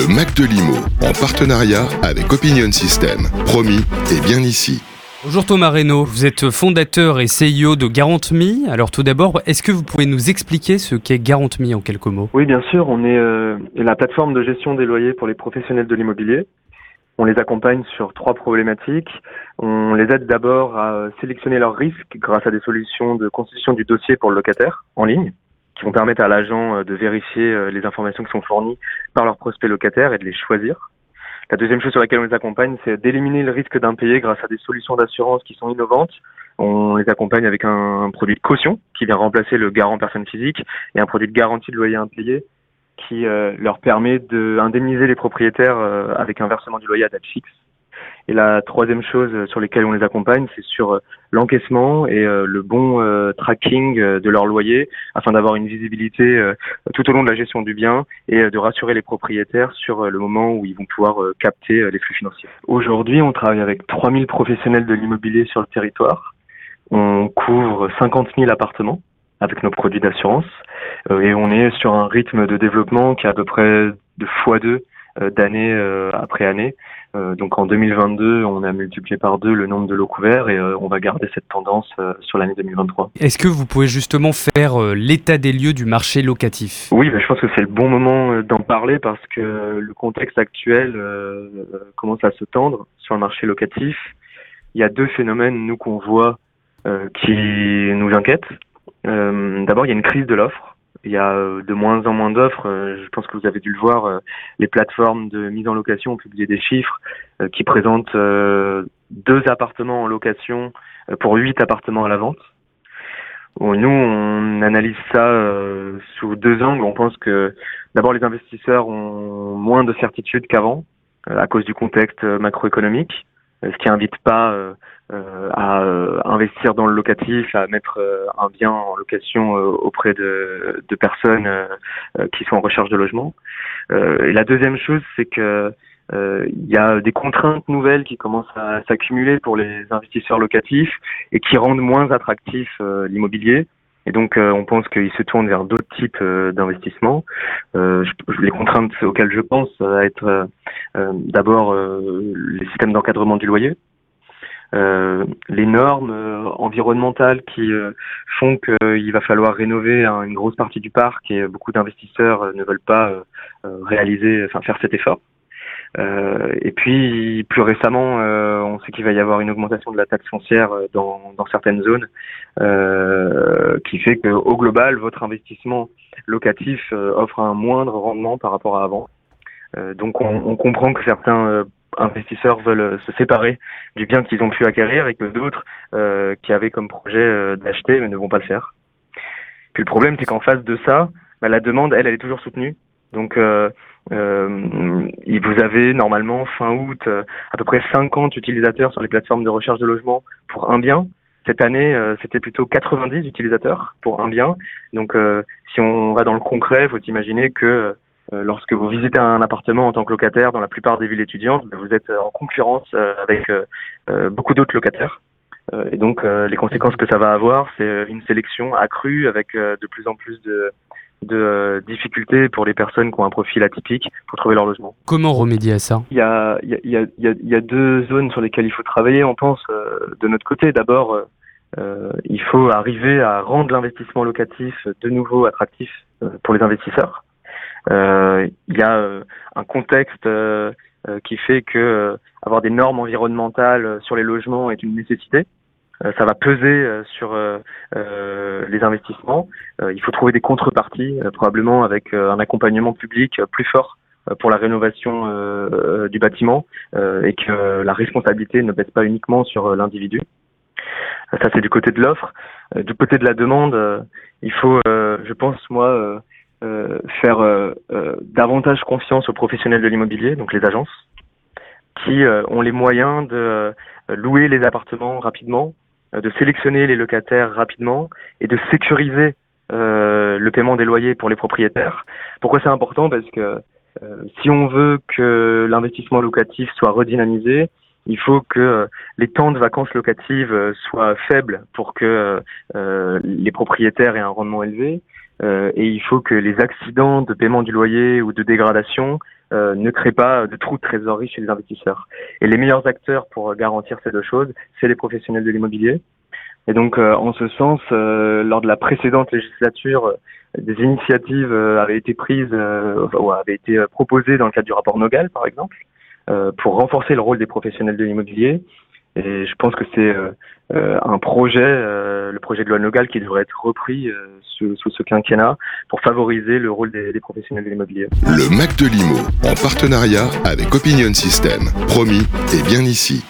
Le Mac de Limo, en partenariat avec Opinion System. Promis, et bien ici. Bonjour Thomas Reynaud, vous êtes fondateur et CEO de GarantMe. Alors tout d'abord, est-ce que vous pouvez nous expliquer ce qu'est GarantMe en quelques mots? Oui, bien sûr, on est euh, la plateforme de gestion des loyers pour les professionnels de l'immobilier. On les accompagne sur trois problématiques. On les aide d'abord à sélectionner leurs risques grâce à des solutions de constitution du dossier pour le locataire en ligne qui vont permettre à l'agent euh, de vérifier euh, les informations qui sont fournies par leurs prospects locataires et de les choisir. La deuxième chose sur laquelle on les accompagne, c'est d'éliminer le risque d'impayé grâce à des solutions d'assurance qui sont innovantes. On les accompagne avec un produit de caution qui vient remplacer le garant personne physique et un produit de garantie de loyer impayé qui euh, leur permet d'indemniser les propriétaires avec un versement du loyer à date fixe. Et la troisième chose sur lesquelles on les accompagne, c'est sur euh, l'encaissement et le bon tracking de leur loyer afin d'avoir une visibilité tout au long de la gestion du bien et de rassurer les propriétaires sur le moment où ils vont pouvoir capter les flux financiers. Aujourd'hui, on travaille avec 3000 professionnels de l'immobilier sur le territoire. On couvre 50 000 appartements avec nos produits d'assurance. Euh, et on est sur un rythme de développement qui est à peu près de x2 euh, d'année euh, après année. Donc en 2022, on a multiplié par deux le nombre de lots couverts et on va garder cette tendance sur l'année 2023. Est-ce que vous pouvez justement faire l'état des lieux du marché locatif? Oui, bah, je pense que c'est le bon moment d'en parler parce que le contexte actuel commence à se tendre sur le marché locatif. Il y a deux phénomènes, nous, qu'on voit qui nous inquiètent. Euh, D'abord, il y a une crise de l'offre. Il y a euh, de moins en moins d'offres. Euh, je pense que vous avez dû le voir. Euh, les plateformes de mise en location ont publié des chiffres qui présentent deux appartements en location pour huit appartements à la vente. Nous, on analyse ça sous deux angles. On pense que d'abord, les investisseurs ont moins de certitude qu'avant à cause du contexte macroéconomique, ce qui invite pas euh, à euh, investir dans le locatif, à mettre euh, un bien en location auprès de, de personnes qui sont en recherche de logement. et la deuxième chose, c'est que il y a des contraintes nouvelles qui commencent à s'accumuler pour les investisseurs locatifs et qui rendent moins attractif l'immobilier. Et donc, on pense qu'ils se tournent vers d'autres types d'investissements. les contraintes auxquelles je pense, ça va être d'abord les systèmes d'encadrement du loyer. Euh, les normes euh, environnementales qui euh, font qu'il va falloir rénover une grosse partie du parc et beaucoup d'investisseurs ne veulent pas réaliser, enfin faire cet effort. et puis plus récemment, sait qu'il va y avoir une augmentation de la taxe foncière dans, dans certaines zones, qui fait qu'au global, votre investissement locatif offre un moindre rendement par rapport à avant. donc on, comprend que certains investisseurs veulent euh, se séparer du bien qu'ils ont pu acquérir et que d'autres euh, qui avaient comme projet euh, d'acheter mais ne vont pas le faire. Puis le problème, c'est qu'en face de ça, bah, la demande, elle, elle est toujours soutenue. Donc, euh, vous avez normalement fin août à peu près 50 utilisateurs sur les plateformes de recherche de logement pour un bien. Cette année, c'était plutôt 90 utilisateurs pour un bien. Donc, si on va dans le concret, faut imaginer que euh, lorsque vous visitez un appartement en tant que locataire dans la plupart des villes étudiantes, vous êtes euh, en concurrence euh, avec beaucoup d'autres locataires. et donc les conséquences que ça va avoir, c'est une sélection accrue avec de plus en plus de, de difficultés pour les personnes qui ont un profil atypique pour trouver leur logement. Comment remédier à ça? Il y, a, il, y a, il, y a, il y a deux zones sur lesquelles il faut travailler, on pense, de notre côté. D'abord, euh, il faut arriver à rendre l'investissement locatif de nouveau attractif pour les investisseurs. Euh, il y a euh, un contexte euh, qui fait que avoir des normes environnementales sur les logements est une nécessité ça va peser sur les investissements. il faut trouver des contreparties, probablement avec un accompagnement public plus fort pour la rénovation du bâtiment et que la responsabilité ne pèse pas uniquement sur l'individu. Ça, c'est du côté de l'offre. du côté de la demande, il faut, je pense, moi, euh, faire euh, euh, davantage confiance aux professionnels de l'immobilier, donc les agences, qui ont les moyens de louer les appartements rapidement, de sélectionner les locataires rapidement et de sécuriser le paiement des loyers pour les propriétaires. Pourquoi c'est important? Parce que si on veut que l'investissement locatif soit redynamisé, il faut que les temps de vacances locatives soient faibles pour que les propriétaires aient un rendement élevé. Euh, et il faut que les accidents de paiement du loyer ou de dégradation euh, ne crée pas de trous de trésorerie chez les investisseurs. Et les meilleurs acteurs pour garantir ces deux choses, c'est les professionnels de l'immobilier. Et donc, euh, en ce sens, lors de la précédente législature, des initiatives avaient été prises ou avaient été proposées dans le cadre du rapport Nogal, par exemple, pour renforcer le rôle des professionnels de l'immobilier. Et je pense que c'est un projet, le projet de loi Nogal, qui devrait être repris sous, ce quinquennat pour favoriser le rôle des, des professionnels de l'immobilier. Le Mac de Limo, en partenariat avec Opinion System. Promis, et bien ici.